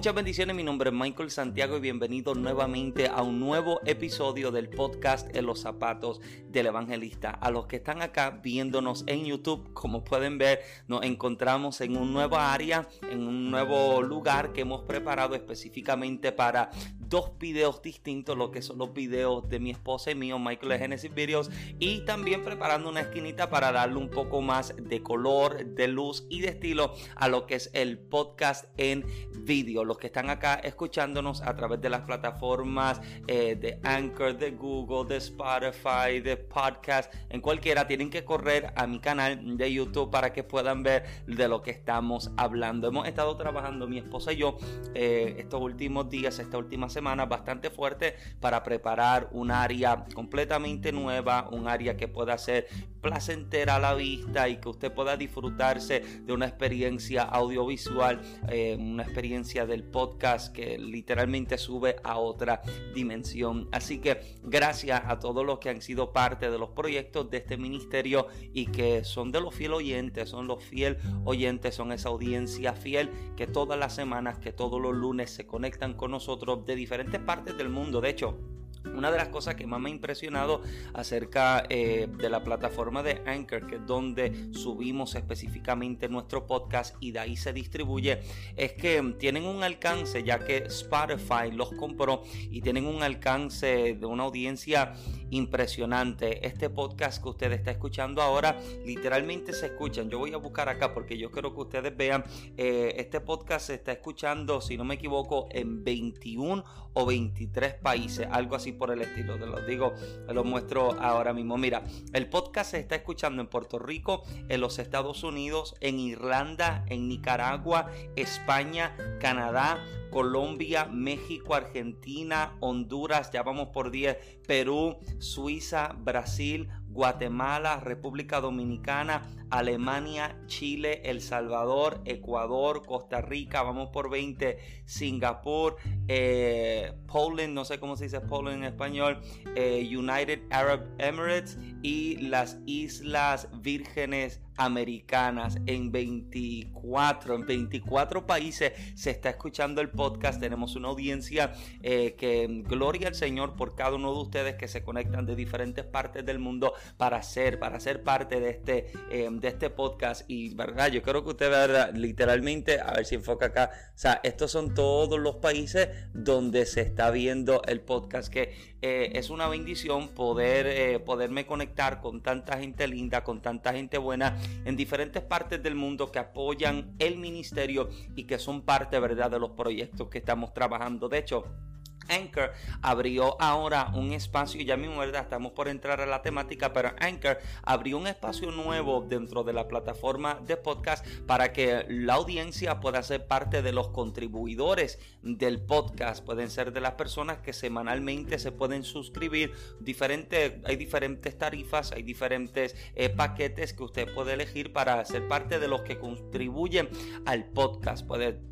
Muchas bendiciones, mi nombre es Michael Santiago y bienvenido nuevamente a un nuevo episodio del podcast En los zapatos del evangelista. A los que están acá viéndonos en YouTube, como pueden ver, nos encontramos en un nuevo área, en un nuevo lugar que hemos preparado específicamente para dos videos distintos, lo que son los videos de mi esposa y mío, Michael de Genesis Videos, y también preparando una esquinita para darle un poco más de color, de luz y de estilo a lo que es el podcast en vídeo. Los que están acá escuchándonos a través de las plataformas eh, de Anchor, de Google, de Spotify, de podcast, en cualquiera, tienen que correr a mi canal de YouTube para que puedan ver de lo que estamos hablando. Hemos estado trabajando mi esposa y yo eh, estos últimos días, esta última semana bastante fuerte para preparar un área completamente nueva, un área que pueda ser placentera a la vista y que usted pueda disfrutarse de una experiencia audiovisual, eh, una experiencia del podcast que literalmente sube a otra dimensión. Así que gracias a todos los que han sido parte de los proyectos de este ministerio y que son de los fiel oyentes, son los fiel oyentes, son esa audiencia fiel que todas las semanas, que todos los lunes se conectan con nosotros de diferentes partes del mundo. De hecho, una de las cosas que más me ha impresionado acerca eh, de la plataforma de Anchor, que es donde subimos específicamente nuestro podcast y de ahí se distribuye, es que tienen un alcance, ya que Spotify los compró y tienen un alcance de una audiencia impresionante. Este podcast que usted está escuchando ahora, literalmente se escuchan. Yo voy a buscar acá porque yo quiero que ustedes vean, eh, este podcast se está escuchando, si no me equivoco, en 21 o 23 países, algo así por el estilo. Te lo digo, te lo muestro ahora mismo. Mira, el podcast se está escuchando en Puerto Rico, en los Estados Unidos, en Irlanda, en Nicaragua, España, Canadá, Colombia, México, Argentina, Honduras, ya vamos por 10, Perú, Suiza, Brasil, Guatemala, República Dominicana, Alemania, Chile, El Salvador, Ecuador, Costa Rica, vamos por 20, Singapur, eh, Poland, no sé cómo se dice Poland en español, eh, United Arab Emirates y las Islas Vírgenes americanas. En 24 en 24 países se está escuchando el podcast. Tenemos una audiencia eh, que gloria al Señor por cada uno de ustedes que se conectan de diferentes partes del mundo para ser para ser parte de este de este podcast y verdad yo creo que usted verdad literalmente a ver si enfoca acá. O sea estos son todos los países donde se está viendo el podcast que eh, es una bendición poder eh, poderme conectar con tanta gente linda con tanta gente buena en diferentes partes del mundo que apoyan el ministerio y que son parte verdad de los proyectos que estamos trabajando. De hecho Anchor abrió ahora un espacio, ya mismo, ¿verdad? Estamos por entrar a la temática, pero Anchor abrió un espacio nuevo dentro de la plataforma de podcast para que la audiencia pueda ser parte de los contribuidores del podcast. Pueden ser de las personas que semanalmente se pueden suscribir. Diferentes, hay diferentes tarifas, hay diferentes eh, paquetes que usted puede elegir para ser parte de los que contribuyen al podcast. Puede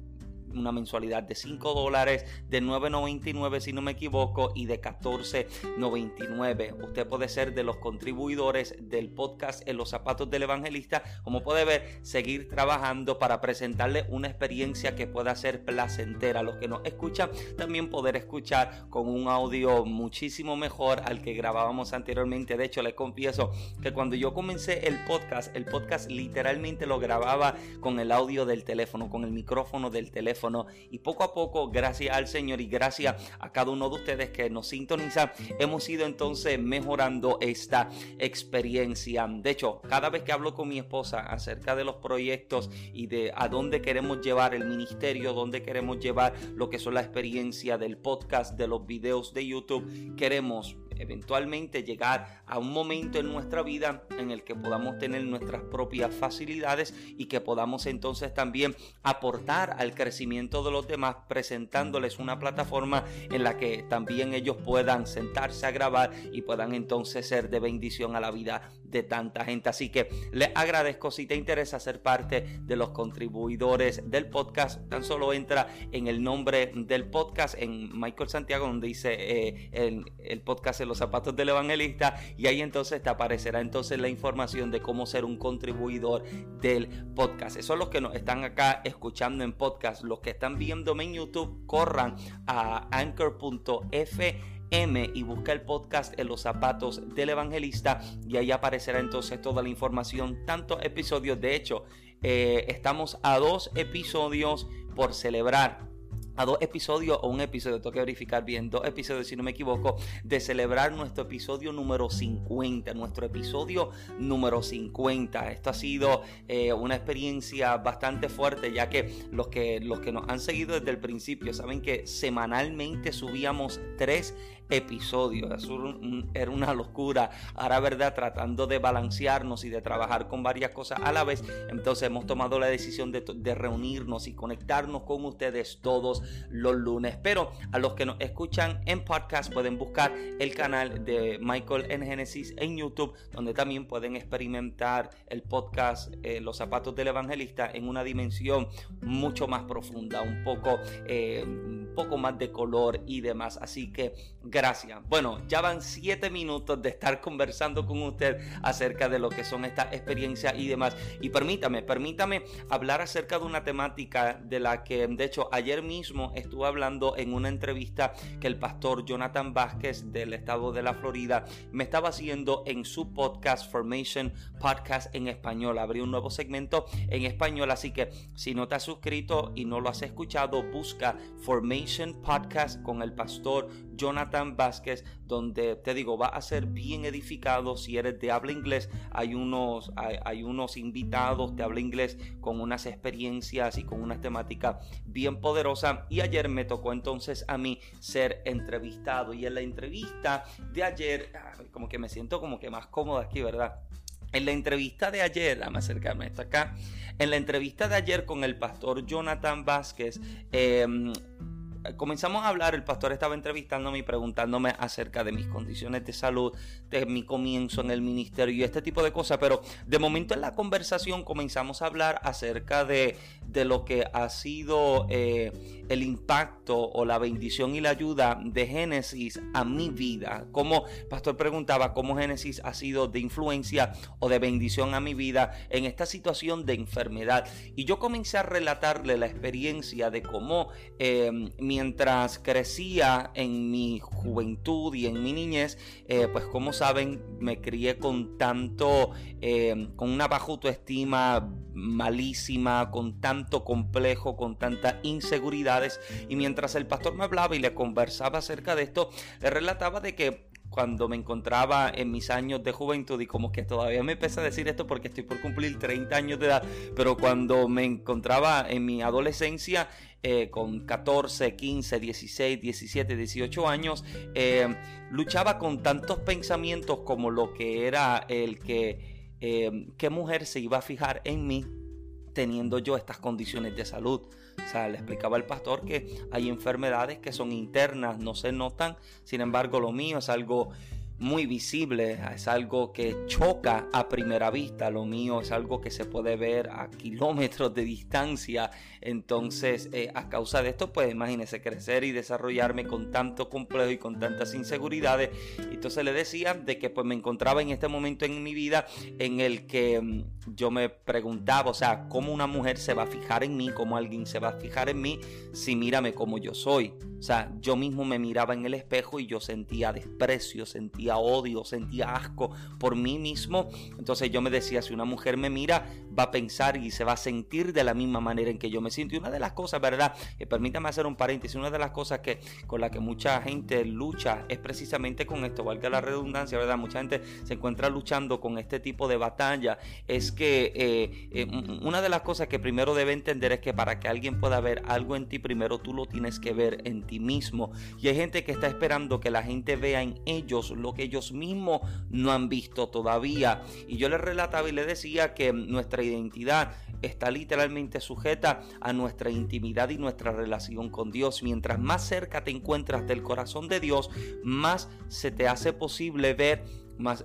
una mensualidad de 5 dólares, de 9.99 si no me equivoco y de 14.99. Usted puede ser de los contribuidores del podcast en los zapatos del evangelista. Como puede ver, seguir trabajando para presentarle una experiencia que pueda ser placentera. Los que nos escuchan, también poder escuchar con un audio muchísimo mejor al que grabábamos anteriormente. De hecho, les confieso que cuando yo comencé el podcast, el podcast literalmente lo grababa con el audio del teléfono, con el micrófono del teléfono y poco a poco, gracias al Señor y gracias a cada uno de ustedes que nos sintonizan, hemos ido entonces mejorando esta experiencia. De hecho, cada vez que hablo con mi esposa acerca de los proyectos y de a dónde queremos llevar el ministerio, dónde queremos llevar lo que son la experiencia del podcast, de los videos de YouTube, queremos eventualmente llegar a un momento en nuestra vida en el que podamos tener nuestras propias facilidades y que podamos entonces también aportar al crecimiento de los demás presentándoles una plataforma en la que también ellos puedan sentarse a grabar y puedan entonces ser de bendición a la vida de tanta gente. Así que les agradezco si te interesa ser parte de los contribuidores del podcast. Tan solo entra en el nombre del podcast en Michael Santiago donde dice eh, el, el, podcast los zapatos del evangelista y ahí entonces te aparecerá entonces la información de cómo ser un contribuidor del podcast. Eso es los que nos están acá escuchando en podcast. Los que están viéndome en YouTube, corran a anchor.f M y busca el podcast en los zapatos del evangelista y ahí aparecerá entonces toda la información, tantos episodios. De hecho, eh, estamos a dos episodios por celebrar a dos episodios o un episodio, tengo que verificar bien, dos episodios si no me equivoco, de celebrar nuestro episodio número 50, nuestro episodio número 50. Esto ha sido eh, una experiencia bastante fuerte, ya que los, que los que nos han seguido desde el principio saben que semanalmente subíamos tres episodios. era una locura. Ahora, verdad, tratando de balancearnos y de trabajar con varias cosas a la vez. Entonces hemos tomado la decisión de, reunirnos y conectarnos con ustedes todos los lunes. Pero a los que nos escuchan en podcast pueden buscar el canal de Michael en Genesis en YouTube, donde también pueden experimentar el podcast eh, Los zapatos del evangelista en una dimensión mucho más profunda, un poco, eh, poco más de color y demás. Así que gracias. Bueno, ya van siete minutos de estar conversando con usted acerca de lo que son estas experiencias y demás. Y permítame, permítame hablar acerca de una temática de la que, de hecho, ayer mismo estuve hablando en una entrevista que el pastor Jonathan Vázquez del estado de la Florida me estaba haciendo en su podcast Formation Podcast en español. Abrí un nuevo segmento en español, así que si no te has suscrito y no lo has escuchado, busca Formation Podcast con el pastor Jonathan Vázquez, donde te digo, va a ser bien edificado si eres de habla inglés. Hay unos, hay, unos invitados de habla inglés con unas experiencias y con una temática bien poderosa. Y ayer me tocó entonces a mí ser entrevistado. Y en la entrevista de ayer, como que me siento como que más cómodo aquí, ¿verdad? En la entrevista de ayer, a acercarme hasta acá. En la entrevista de ayer con el pastor Jonathan Vázquez, eh, comenzamos a hablar, el pastor estaba entrevistándome y preguntándome acerca de mis condiciones de salud, de mi comienzo en el ministerio y este tipo de cosas, pero de momento en la conversación comenzamos a hablar acerca de, de lo que ha sido eh, el impacto o la bendición y la ayuda de Génesis a mi vida. Como pastor preguntaba cómo Génesis ha sido de influencia o de bendición a mi vida en esta situación de enfermedad. Y yo comencé a relatarle la experiencia de cómo eh, mientras crecía en mi juventud y en mi niñez, eh, pues como saben, me crié con tanto, con una baja autoestima malísima, con tanto complejo, con tanta inseguridades. Y mientras el pastor me hablaba y le conversaba acerca de esto, le relataba de que cuando me encontraba en mis años de juventud y como que todavía me pesa decir esto porque estoy por cumplir 30 años de edad, pero cuando me encontraba en mi adolescencia eh, con 14, 15, 16, 17, 18 años, eh, luchaba con tantos pensamientos como lo que era el que Em, qué mujer se iba a fijar en mí teniendo yo estas condiciones de salud. O sea, le explicaba al pastor que hay enfermedades que son internas, no se notan, sin embargo lo mío es algo muy visible, es algo que choca a primera vista, lo mío es algo que se puede ver a kilómetros de distancia, entonces eh, a causa de esto pues imagínese crecer y desarrollarme con tanto complejo y con tantas inseguridades, entonces le decía de que pues me encontraba en este momento en mi vida en el que mm, yo me preguntaba, o sea, cómo una mujer se va a fijar en mí, cómo alguien se va a fijar en mí si mírame como yo soy, o sea, yo mismo me miraba en el espejo y yo sentía desprecio, sentía odio, sentía asco por mí mismo. Entonces yo me decía, si una mujer me mira, va a pensar y se va a sentir de la misma manera en que yo me siento. Y una de las cosas, ¿verdad? Eh, permítame hacer un paréntesis, una de las cosas que con la que mucha gente lucha es precisamente con esto, valga la redundancia, ¿verdad? Mucha gente se encuentra luchando con este tipo de batalla. Es que eh, eh, una de las cosas que primero debe entender es que para que alguien pueda ver algo en ti, primero tú lo tienes que ver en ti mismo. Y hay gente que está esperando que la gente vea en ellos lo que ellos mismos no han visto todavía. Y yo les relataba y le decía que nuestra identidad está literalmente sujeta a nuestra intimidad y nuestra relación con Dios. Mientras más cerca te encuentras del corazón de Dios, más se te hace posible ver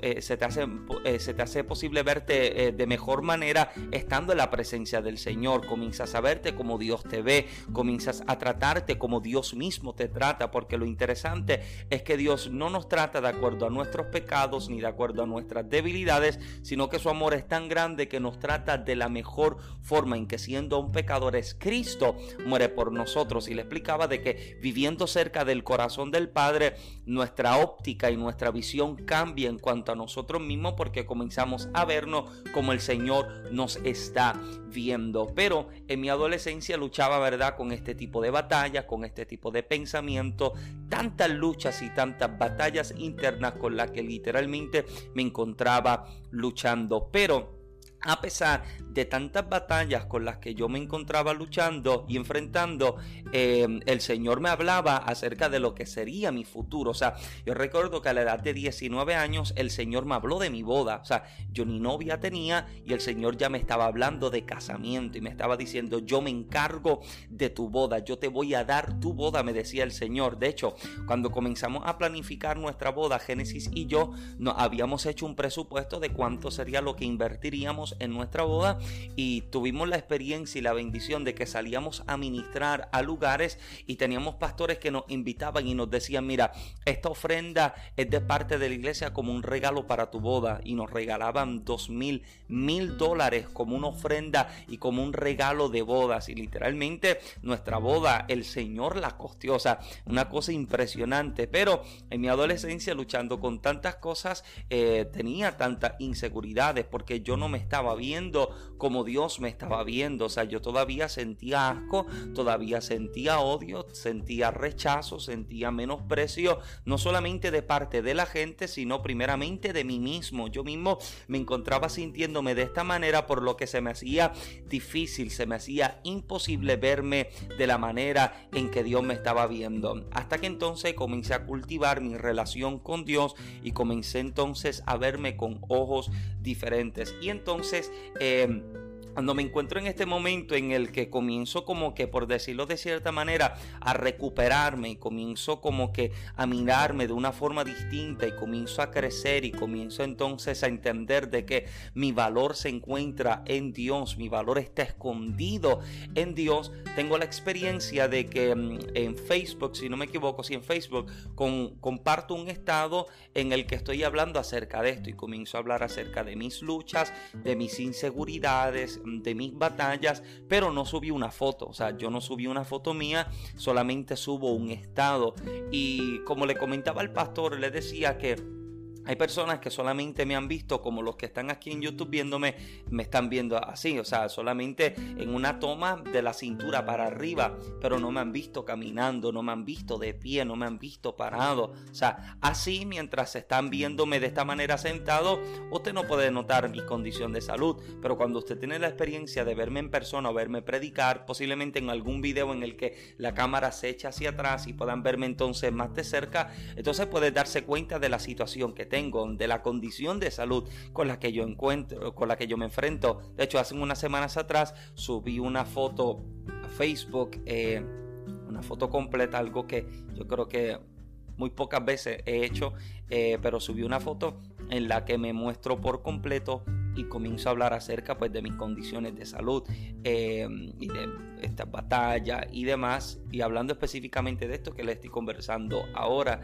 eh, se, te hace, eh, se te hace posible verte eh, de mejor manera estando en la presencia del Señor. Comienzas a verte como Dios te ve, comienzas a tratarte como Dios mismo te trata, porque lo interesante es que Dios no nos trata de acuerdo a nuestros pecados ni de acuerdo a nuestras debilidades, sino que su amor es tan grande que nos trata de la mejor forma en que siendo un pecador es Cristo, muere por nosotros. Y le explicaba de que viviendo cerca del corazón del Padre, nuestra óptica y nuestra visión cambian cuanto a nosotros mismos porque comenzamos a vernos como el Señor nos está viendo. Pero en mi adolescencia luchaba, ¿verdad?, con este tipo de batallas, con este tipo de pensamiento, tantas luchas y tantas batallas internas con las que literalmente me encontraba luchando. Pero a pesar de tantas batallas con las que yo me encontraba luchando y enfrentando, eh, el Señor me hablaba acerca de lo que sería mi futuro. O sea, yo recuerdo que a la edad de 19 años el Señor me habló de mi boda. O sea, yo ni novia tenía y el Señor ya me estaba hablando de casamiento y me estaba diciendo, yo me encargo de tu boda, yo te voy a dar tu boda, me decía el Señor. De hecho, cuando comenzamos a planificar nuestra boda, Génesis y yo, nos habíamos hecho un presupuesto de cuánto sería lo que invertiríamos en nuestra boda y tuvimos la experiencia y la bendición de que salíamos a ministrar a lugares y teníamos pastores que nos invitaban y nos decían, mira, esta ofrenda es de parte de la iglesia como un regalo para tu boda y nos regalaban dos mil, mil dólares como una ofrenda y como un regalo de bodas. Y literalmente nuestra boda el Señor la costeó, o sea, una cosa impresionante, pero en mi adolescencia luchando con tantas cosas eh, tenía tantas inseguridades porque yo no me estaba viendo como Dios me estaba viendo. O sea, yo todavía sentía asco, todavía sentía odio, sentía rechazo, sentía menosprecio, no solamente de parte de la gente, sino primeramente de mí mismo. Yo mismo me encontraba sintiéndome de esta manera por lo que se me hacía difícil, se me hacía imposible verme de la manera en que Dios me estaba viendo. Hasta que entonces comencé a cultivar mi relación con Dios y comencé entonces a verme con ojos diferentes. Y entonces eh, cuando me encuentro en este momento en el que comienzo como que, por decirlo de cierta manera, a recuperarme y comienzo como que a mirarme de una forma distinta y comienzo a crecer y comienzo entonces a entender de que mi valor se encuentra en Dios, mi valor está escondido en Dios, tengo la experiencia de que mm, en Facebook, si no me equivoco, si en Facebook comparto un estado en el que estoy hablando acerca de esto y comienzo a hablar acerca de mis luchas, de mis inseguridades, de mis batallas, pero no subí una foto, o sea, yo no subí una foto mía, solamente subo un estado. Y como le comentaba al pastor, le decía que hay personas que solamente me han visto como los que están aquí en YouTube viéndome, me están viendo así, o sea, solamente en una toma de la cintura para arriba, pero no me han visto caminando, no me han visto de pie, no me han visto parado. O sea, así mientras están viéndome de esta manera sentado, usted no puede notar mi condición de salud, pero cuando usted tiene la experiencia de verme en persona o verme predicar, posiblemente en algún video en el que la cámara se echa hacia atrás y puedan verme entonces más de cerca, entonces puede darse cuenta de la situación que tengo, de la condición de salud con la que yo encuentro, con la que yo me enfrento. De hecho, hace unas semanas atrás subí una foto a Facebook, eh, una foto completa, algo que yo creo que muy pocas veces he hecho, eh, pero subí una foto en la que me muestro por completo y comienzo a hablar acerca pues de mis condiciones de salud eh, y de estas batallas y demás y hablando específicamente de esto que le estoy conversando ahora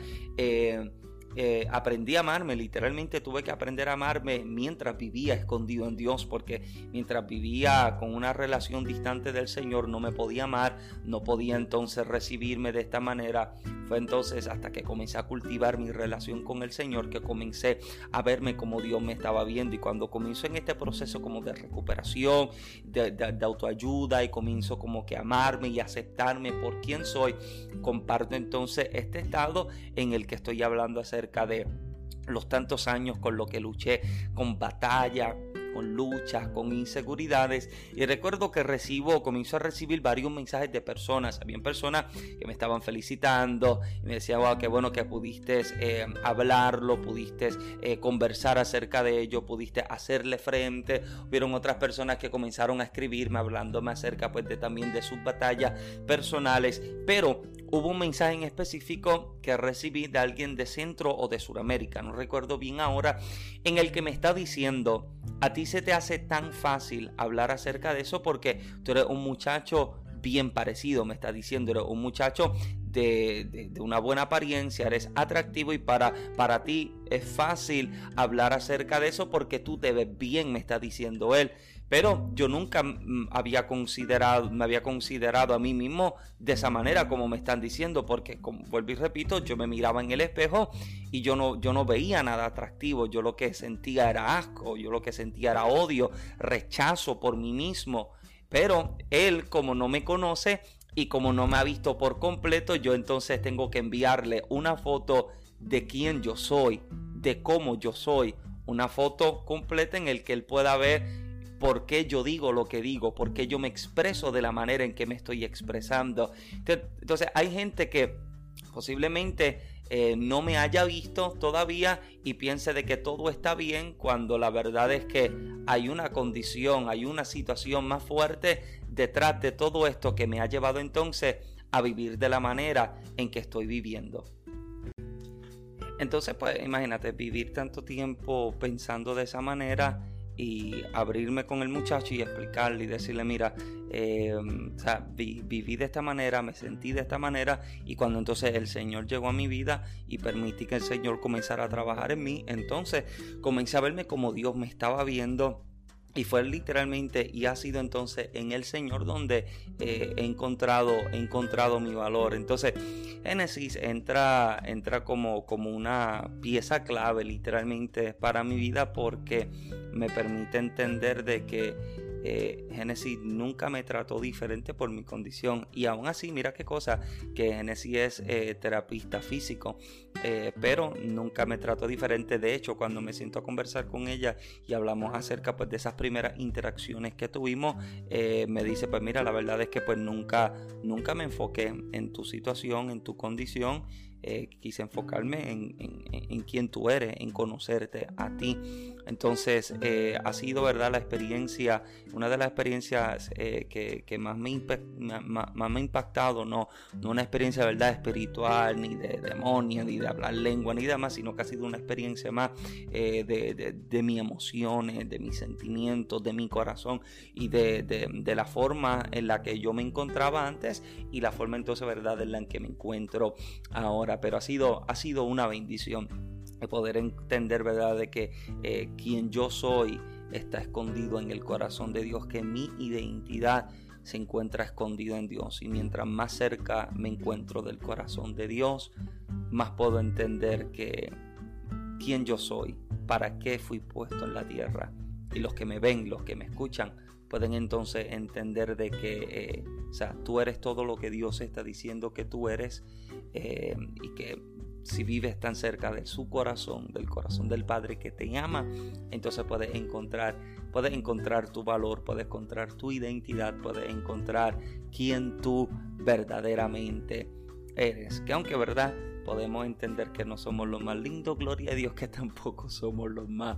aprendí a amarme, literalmente tuve que aprender a amarme mientras vivía escondido en Dios, porque mientras vivía con una relación distante del Señor no me podía amar, no podía entonces recibirme de esta manera. Fue entonces hasta que comencé a cultivar mi relación con el Señor que comencé a verme como Dios me estaba viendo y cuando comienzo en este proceso como de recuperación, de, de autoayuda y comienzo como que amarme y aceptarme por quien soy, comparto entonces este estado en el que estoy hablando acerca de los tantos años con lo que luché, con batalla, con luchas, con inseguridades. Y recuerdo que recibo, comienzo a recibir varios mensajes de personas. Habían personas que me estaban felicitando y me decían, wow, qué bueno que pudiste eh, hablarlo, pudiste eh, conversar acerca de ello, pudiste hacerle frente. Hubieron otras personas que comenzaron a escribirme, hablándome acerca pues de también de sus batallas personales. Pero hubo un mensaje en específico que recibí de alguien de Centro o de Sudamérica, no recuerdo bien ahora, en el que me está diciendo, a ti se te hace tan fácil hablar acerca de eso porque tú eres un muchacho bien parecido, me está diciendo, eres un muchacho de, una buena apariencia, eres atractivo y para, para ti es fácil hablar acerca de eso porque tú te ves bien, me está diciendo él. Pero yo nunca mm, había considerado, me había considerado a mí mismo de esa manera como me están diciendo, porque como vuelvo y repito, yo me miraba en el espejo y yo no, yo no veía nada atractivo, yo lo que sentía era asco, yo lo que sentía era odio, rechazo por mí mismo. Pero él, como no me conoce y como no me ha visto por completo, yo entonces tengo que enviarle una foto de quién yo soy, de cómo yo soy, una foto completa en el que él pueda ver por qué yo digo lo que digo, por qué yo me expreso de la manera en que me estoy expresando. Entonces hay gente que posiblemente eh, no me haya visto todavía y piense de que todo está bien cuando la verdad es que hay una condición, hay una situación más fuerte detrás de todo esto que me ha llevado entonces a vivir de la manera en que estoy viviendo. Entonces, pues imagínate, vivir tanto tiempo pensando de esa manera y abrirme con el muchacho y explicarle y decirle, mira, eh, viví de esta manera, me sentí de esta manera y cuando entonces el Señor llegó a mi vida y permití que el Señor comenzara a trabajar en mí, entonces comencé a verme como Dios me estaba viendo y fue literalmente y ha sido entonces en el Señor donde eh, he, encontrado, encontrado mi valor. Entonces Génesis entra, entra como, como una pieza clave literalmente para mi vida porque me permite entender de que eh, Génesis nunca me trató diferente por mi condición. Y aún así mira qué cosa que Génesis es eh, terapista físico eh, pero nunca me trató diferente. De hecho cuando me siento a conversar con ella y hablamos acerca pues de esas primeras interacciones que tuvimos me dice pues mira la verdad es que pues nunca nunca me enfoqué en tu situación en tu condición eh, quise enfocarme en, en, quién tú eres, en conocerte a ti. Entonces eh, ha sido verdad la experiencia, una de las experiencias eh, que, más, me más, me ha impactado, no, no una experiencia verdad espiritual, ni de demonio, ni de hablar lengua, ni demás, sino que ha sido una experiencia más de, de, de, mis emociones, de mis sentimientos, de mi corazón y de, de, la forma en la que yo me encontraba antes y la forma entonces verdad en la que me encuentro ahora pero ha sido, ha sido una bendición poder entender, ¿verdad?, de que eh, quien yo soy está escondido en el corazón de Dios, que mi identidad se encuentra escondida en Dios. Y mientras más cerca me encuentro del corazón de Dios, más puedo entender que quién yo soy, para qué fui puesto en la tierra. Y los que me ven, los que me escuchan, pueden entonces entender de que, eh, o sea, tú eres todo lo que Dios está diciendo que tú eres eh, y que si vives tan cerca de su corazón, del corazón del Padre que te ama, entonces puedes encontrar, puedes encontrar tu valor, puedes encontrar tu identidad, puedes encontrar quién tú verdaderamente eres. Que aunque verdad podemos entender que no somos los más lindos, gloria a Dios que tampoco somos los más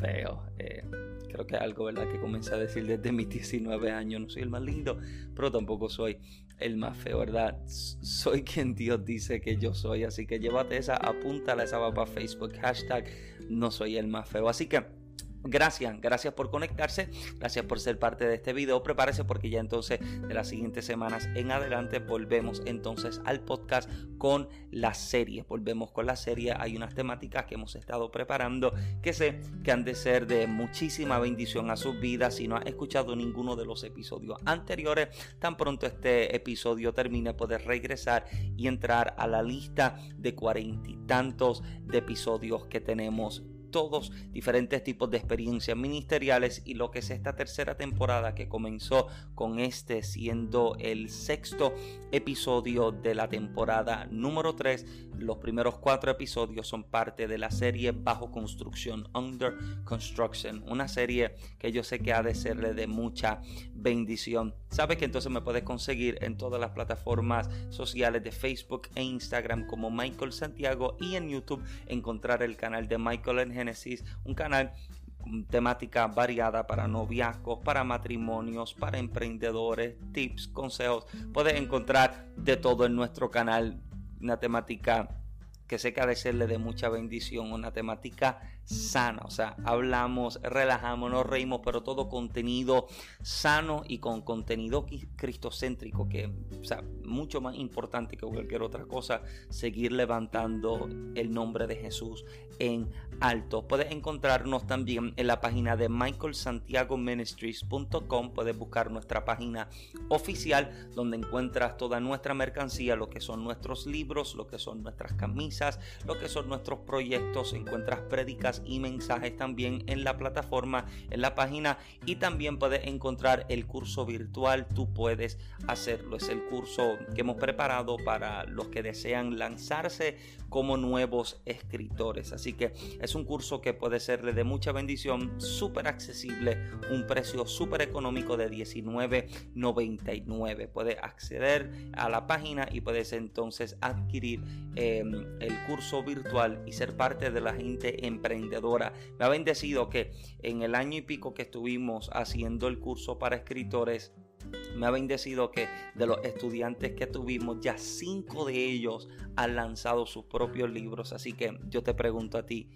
feos. Eh, creo que es algo verdad que comencé a decir desde mis 19 años. No soy el más lindo, pero tampoco soy el más feo, ¿verdad? Soy quien Dios dice que yo soy. Así que llévate esa, apúntala esa va para Facebook. Hashtag no soy el más feo. Así que Gracias, gracias por conectarse, gracias por ser parte de este video. Prepárese porque ya entonces de las siguientes semanas en adelante volvemos entonces al podcast con la serie. Volvemos con la serie. Hay unas temáticas que hemos estado preparando que sé que han de ser de muchísima bendición a sus vidas. Si no has escuchado ninguno de los episodios anteriores, tan pronto este episodio termine, puedes regresar y entrar a la lista de cuarenta y tantos de episodios que tenemos todos diferentes tipos de experiencias ministeriales y lo que es esta tercera temporada que comenzó con este siendo el sexto episodio de la temporada número 3. Los primeros cuatro episodios son parte de la serie Bajo Construcción, Under Construction, una serie que yo sé que ha de serle de mucha bendición. Sabes que entonces me puedes conseguir en todas las plataformas sociales de Facebook e Instagram como Michael Santiago y en YouTube encontrar el canal de Michael en Génesis, un canal con temática variada para noviazgos, para matrimonios, para emprendedores, tips, consejos. Puedes encontrar de todo en nuestro canal, una temática que sé que de serle de mucha bendición, una temática sana, o sea, hablamos, relajamos, nos reímos, pero todo contenido sano y con contenido cristocéntrico, que, o sea, mucho más importante que cualquier otra cosa, seguir levantando el nombre de Jesús en alto. Puedes encontrarnos también en la página de michaelsantiagoministries.com, puedes buscar nuestra página oficial donde encuentras toda nuestra mercancía, lo que son nuestros libros, lo que son nuestras camisas, lo que son nuestros proyectos, encuentras y mensajes también en la plataforma, en la página y también puedes encontrar el curso virtual. Tú puedes hacerlo. Es el curso que hemos preparado para los que desean lanzarse como nuevos escritores. Así que es un curso que puede serle de mucha bendición, súper accesible, un precio súper económico de $19.99. Puedes acceder a la página y puedes entonces adquirir em, el curso virtual y ser parte de la gente emprendedora. Me ha bendecido que en el año y pico que estuvimos haciendo el curso para escritores, me ha bendecido que de los estudiantes que tuvimos, ya cinco de ellos han lanzado sus propios libros. Así que yo te pregunto a ti,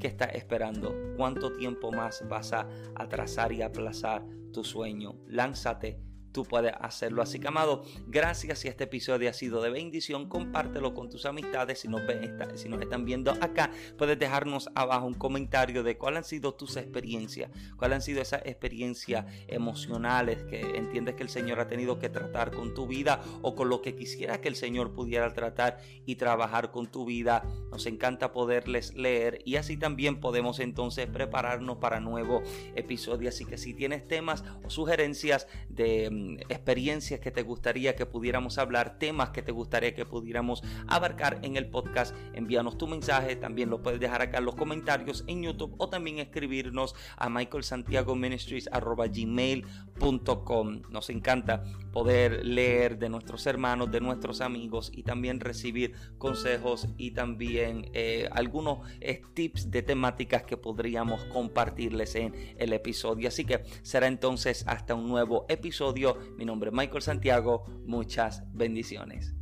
¿qué estás esperando? ¿Cuánto tiempo más vas a atrasar y aplazar tu sueño? Lánzate tú puedes hacerlo. Así que, amado, gracias si este episodio ha sido de bendición. Compártelo con tus amistades. Si nos, ven, si nos están viendo acá, puedes dejarnos abajo un comentario de cuáles han sido tus experiencias, cuáles han sido esas experiencias emocionales que entiendes que el Señor ha tenido que tratar con tu vida o con lo que quisiera que el Señor pudiera tratar y trabajar con tu vida. Nos encanta poderles leer y así también podemos entonces prepararnos para nuevo episodio. Así que si tienes temas o sugerencias de experiencias que te gustaría que pudiéramos hablar, temas que te gustaría que pudiéramos abarcar en el podcast, envíanos tu mensaje, también lo puedes dejar acá en los comentarios en YouTube o también escribirnos a michaelsantiagoministries.gmail.com Nos encanta poder leer de nuestros hermanos, de nuestros amigos y también recibir consejos y también eh, algunos eh, tips de temáticas que podríamos compartirles en el episodio. Así que será entonces hasta un nuevo episodio mi nombre es Michael Santiago. Muchas bendiciones.